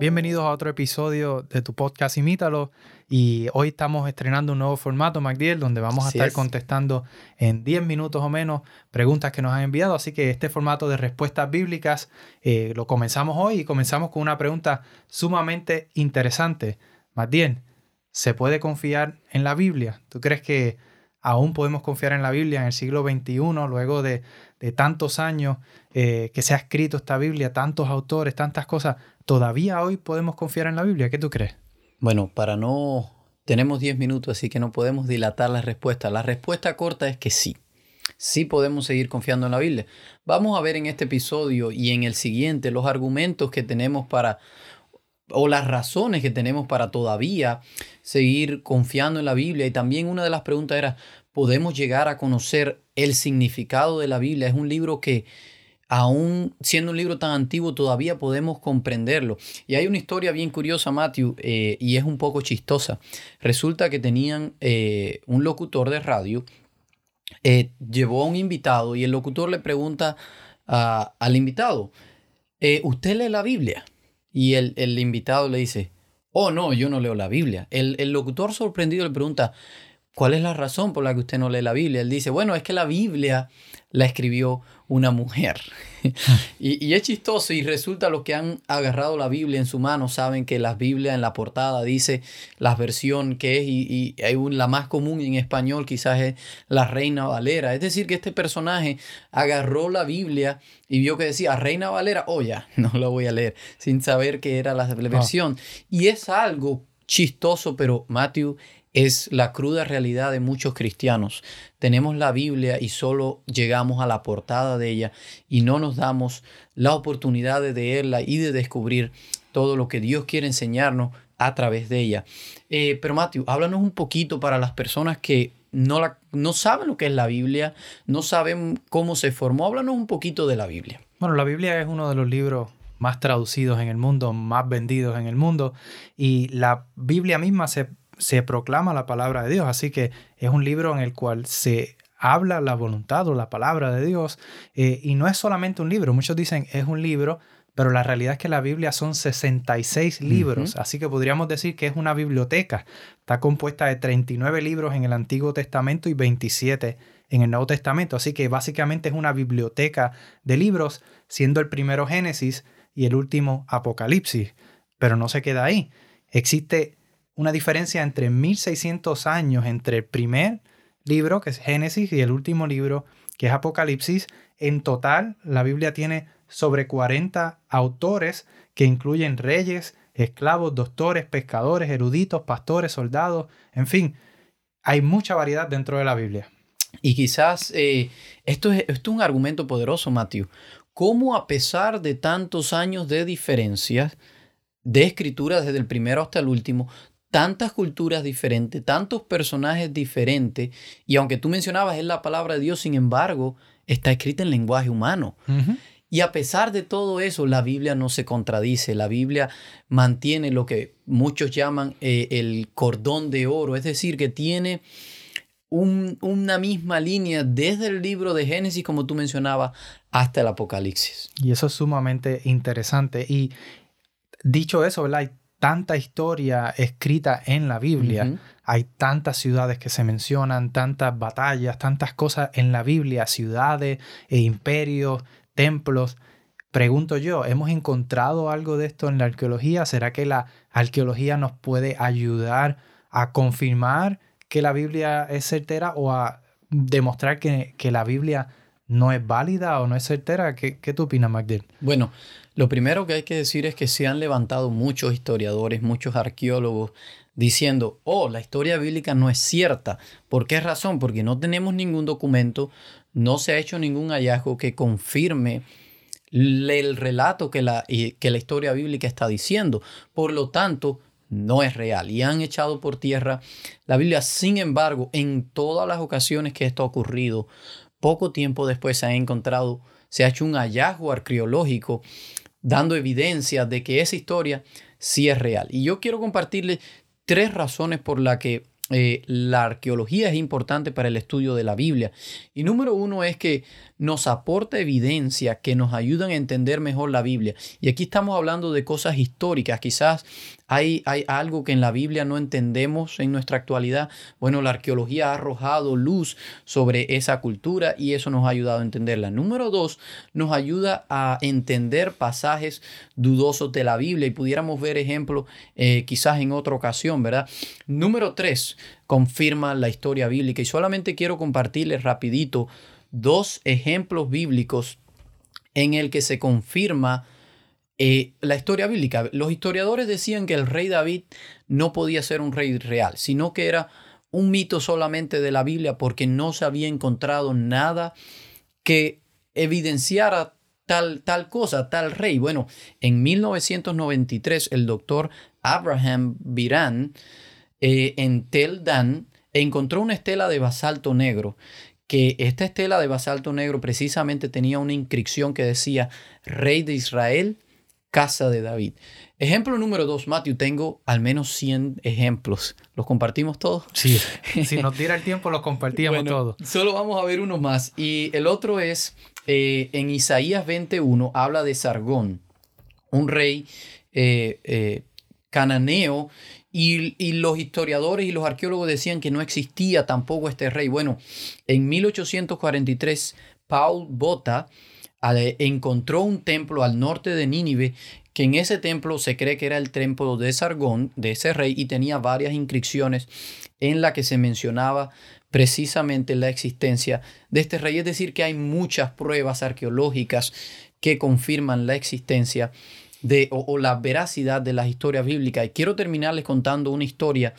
Bienvenidos a otro episodio de tu podcast Imítalo. Y hoy estamos estrenando un nuevo formato, MacDiel, donde vamos a estar contestando en 10 minutos o menos preguntas que nos han enviado. Así que este formato de respuestas bíblicas eh, lo comenzamos hoy y comenzamos con una pregunta sumamente interesante. MacDiel, ¿se puede confiar en la Biblia? ¿Tú crees que aún podemos confiar en la Biblia en el siglo XXI, luego de, tantos años eh, que se ha escrito esta Biblia, tantos autores, tantas cosas? ¿Todavía hoy podemos confiar en la Biblia? ¿Qué tú crees? Bueno, para no... Tenemos 10 minutos, así que no podemos dilatar la respuesta. La respuesta corta es que sí. Sí podemos seguir confiando en la Biblia. Vamos a ver en este episodio y en el siguiente los argumentos que tenemos para o las razones que tenemos para todavía seguir confiando en la Biblia. Y también una de las preguntas era, ¿podemos llegar a conocer el significado de la Biblia? Es un libro que aún siendo un libro tan antiguo, todavía podemos comprenderlo. Y hay una historia bien curiosa, Matthew, eh, y es un poco chistosa. Resulta que tenían eh, un locutor de radio, eh, llevó a un invitado y el locutor le pregunta al invitado, ¿usted lee la Biblia? Y el, el, invitado le dice, oh no, yo no leo la Biblia. El, el locutor sorprendido le pregunta, ¿cuál es la razón por la que usted no lee la Biblia? Él dice, bueno, es que la Biblia la escribió una mujer. y, es chistoso y resulta los que han agarrado la Biblia en su mano saben que la Biblia en la portada dice la versión que es y, hay la más común en español quizás es la Reina Valera. Es decir, que este personaje agarró la Biblia y vio que decía Reina Valera, oh ya, no lo voy a leer sin saber que era la ah. versión. Y es algo chistoso, pero Matthew es la cruda realidad de muchos cristianos. Tenemos la Biblia y solo llegamos a la portada de ella y no nos damos la oportunidad de leerla y de descubrir todo lo que Dios quiere enseñarnos a través de ella. Eh, pero Matthew, háblanos un poquito para las personas que no, la, no saben lo que es la Biblia, no saben cómo se formó. Háblanos un poquito de la Biblia. Bueno, la Biblia es uno de los libros más traducidos en el mundo, más vendidos en el mundo, y la Biblia misma se se proclama la palabra de Dios. Así que es un libro en el cual se habla la voluntad o la palabra de Dios. Eh, y no es solamente un libro. Muchos dicen es un libro, pero la realidad es que la Biblia son 66 libros. Así que podríamos decir que es una biblioteca. Está compuesta de 39 libros en el Antiguo Testamento y 27 en el Nuevo Testamento. Así que básicamente es una biblioteca de libros, siendo el primero Génesis y el último Apocalipsis. Pero no se queda ahí. Existe una diferencia entre 1600 años entre el primer libro, que es Génesis, y el último libro, que es Apocalipsis. En total, la Biblia tiene sobre 40 autores que incluyen reyes, esclavos, doctores, pescadores, eruditos, pastores, soldados, en fin, hay mucha variedad dentro de la Biblia. Y quizás eh, esto, es, esto es un argumento poderoso, Matthew. ¿Cómo a pesar de tantos años de diferencias de escritura desde el primero hasta el último, tantas culturas diferentes, tantos personajes diferentes, y aunque tú mencionabas es la palabra de Dios, sin embargo, está escrita en lenguaje humano. Y a pesar de todo eso, la Biblia no se contradice, la Biblia mantiene lo que muchos llaman eh, el cordón de oro, es decir, que tiene una misma línea desde el libro de Génesis, como tú mencionabas, hasta el Apocalipsis. Y eso es sumamente interesante. Y dicho eso, ¿verdad? Tanta historia escrita en la Biblia, hay tantas ciudades que se mencionan, tantas batallas, tantas cosas en la Biblia, ciudades e imperios, templos. Pregunto yo, ¿hemos encontrado algo de esto en la arqueología? ¿Será que la arqueología nos puede ayudar a confirmar que la Biblia es certera o a demostrar que, que la Biblia no es válida o no es certera? ¿Qué, qué tú opinas, Magdalena? Bueno, lo primero que hay que decir es que se han levantado muchos historiadores, muchos arqueólogos, diciendo, oh, la historia bíblica no es cierta. ¿Por qué razón? Porque no tenemos ningún documento, no se ha hecho ningún hallazgo que confirme el relato que la, que la historia bíblica está diciendo. Por lo tanto, no es real y han echado por tierra la Biblia. Sin embargo, en todas las ocasiones que esto ha ocurrido, poco tiempo después se han encontrado se ha hecho un hallazgo arqueológico dando evidencia de que esa historia sí es real. Y yo quiero compartirles tres razones por las que eh, la arqueología es importante para el estudio de la Biblia. Y número uno es que nos aporta evidencia que nos ayudan a entender mejor la Biblia. Y aquí estamos hablando de cosas históricas. Quizás hay, hay algo que en la Biblia no entendemos en nuestra actualidad. Bueno, la arqueología ha arrojado luz sobre esa cultura y eso nos ha ayudado a entenderla. Número dos, nos ayuda a entender pasajes dudosos de la Biblia y pudiéramos ver ejemplos eh, quizás en otra ocasión, ¿verdad? Número tres, confirma la historia bíblica y solamente quiero compartirles rapidito dos ejemplos bíblicos en el que se confirma eh, la historia bíblica. Los historiadores decían que el rey David no podía ser un rey real, sino que era un mito solamente de la Biblia porque no se había encontrado nada que evidenciara tal, tal cosa, tal rey. Bueno, en 1993 el doctor Abraham Biran eh, en Tel Dan encontró una estela de basalto negro que esta estela de basalto negro precisamente tenía una inscripción que decía Rey de Israel, casa de David. Ejemplo número dos, Matthew, tengo al menos 100 ejemplos. ¿Los compartimos todos? Sí, si nos diera el tiempo los compartíamos todos. Solo vamos a ver uno más. Y el otro es, eh, en Isaías 21, habla de Sargón, un rey eh, eh, cananeo y, los historiadores y los arqueólogos decían que no existía tampoco este rey. Bueno, en 1843, Paul Bota encontró un templo al norte de Nínive, que en ese templo se cree que era el templo de Sargón, de ese rey, y tenía varias inscripciones en la que se mencionaba precisamente la existencia de este rey. Es decir, que hay muchas pruebas arqueológicas que confirman la existencia de, o, la veracidad de las historias bíblicas. Y quiero terminarles contando una historia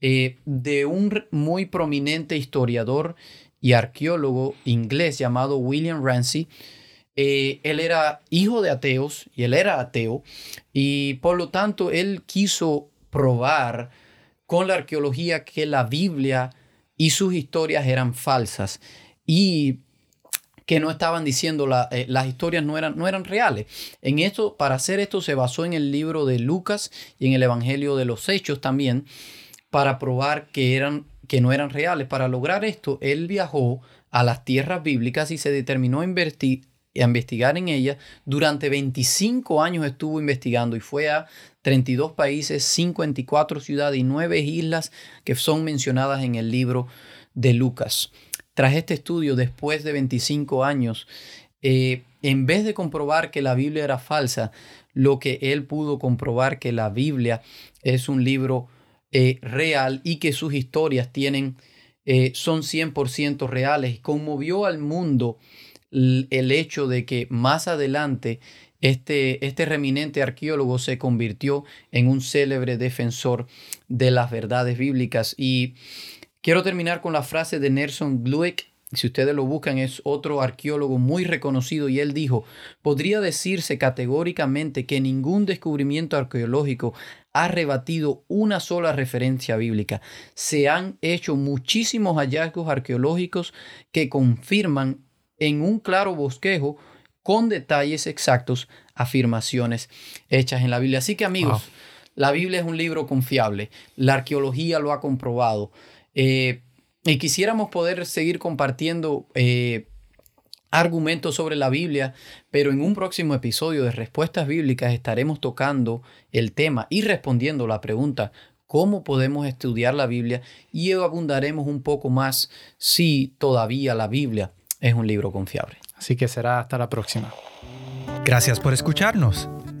eh, de un muy prominente historiador y arqueólogo inglés llamado William Ramsey. Eh, él era hijo de ateos y él era ateo y por lo tanto él quiso probar con la arqueología que la Biblia y sus historias eran falsas. Y que no estaban diciendo eh, las historias no eran, no eran reales. En esto, para hacer esto se basó en el libro de Lucas y en el Evangelio de los Hechos también para probar que, eran, que no eran reales. Para lograr esto, él viajó a las tierras bíblicas y se determinó a, a investigar en ellas. Durante 25 años estuvo investigando y fue a 32 países, 54 ciudades y 9 islas que son mencionadas en el libro de Lucas. Tras este estudio, después de 25 años, eh, en vez de comprobar que la Biblia era falsa, lo que él pudo comprobar que la Biblia es un libro eh, real y que sus historias tienen, eh, son 100% reales. Conmovió al mundo el hecho de que más adelante este, este reminente arqueólogo se convirtió en un célebre defensor de las verdades bíblicas y Quiero terminar con la frase de Nelson Glueck. Si ustedes lo buscan, es otro arqueólogo muy reconocido y él dijo, podría decirse categóricamente que ningún descubrimiento arqueológico ha rebatido una sola referencia bíblica. Se han hecho muchísimos hallazgos arqueológicos que confirman en un claro bosquejo con detalles exactos afirmaciones hechas en la Biblia. Así que amigos, la Biblia es un libro confiable. La arqueología lo ha comprobado. Eh, y quisiéramos poder seguir compartiendo eh, argumentos sobre la Biblia, pero en un próximo episodio de Respuestas Bíblicas estaremos tocando el tema y respondiendo la pregunta, ¿cómo podemos estudiar la Biblia? Y abundaremos un poco más si todavía la Biblia es un libro confiable. Así que será hasta la próxima. Gracias por escucharnos.